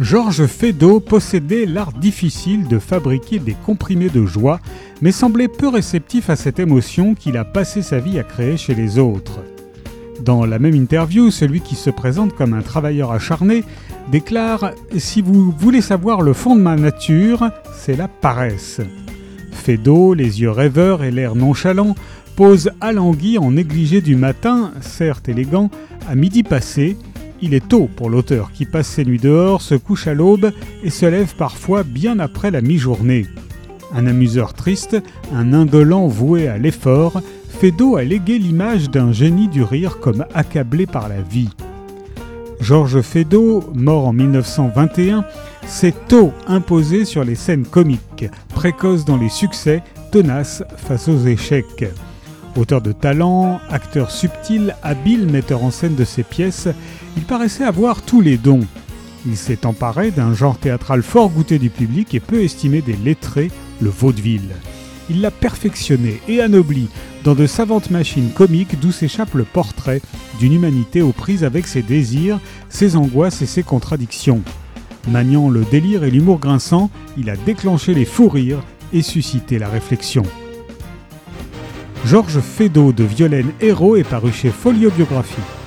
Georges Feydeau possédait l'art difficile de fabriquer des comprimés de joie, mais semblait peu réceptif à cette émotion qu'il a passé sa vie à créer chez les autres. Dans la même interview, celui qui se présente comme un travailleur acharné déclare Si vous voulez savoir le fond de ma nature, c'est la paresse. Feydeau, les yeux rêveurs et l'air nonchalant, pose alangui en négligé du matin, certes élégant, à midi passé, il est tôt pour l'auteur qui passe ses nuits dehors, se couche à l'aube et se lève parfois bien après la mi-journée. Un amuseur triste, un indolent voué à l'effort, Feydeau a légué l'image d'un génie du rire comme accablé par la vie. Georges Feydeau, mort en 1921, s'est tôt imposé sur les scènes comiques, précoce dans les succès, tenace face aux échecs. Auteur de talent, acteur subtil, habile metteur en scène de ses pièces, il paraissait avoir tous les dons. Il s'est emparé d'un genre théâtral fort goûté du public et peu estimé des lettrés, le vaudeville. Il l'a perfectionné et anobli dans de savantes machines comiques d'où s'échappe le portrait d'une humanité aux prises avec ses désirs, ses angoisses et ses contradictions. Maniant le délire et l'humour grinçant, il a déclenché les fous rires et suscité la réflexion. Georges Feydeau de Violaine Héros est paru chez Folio Biographie.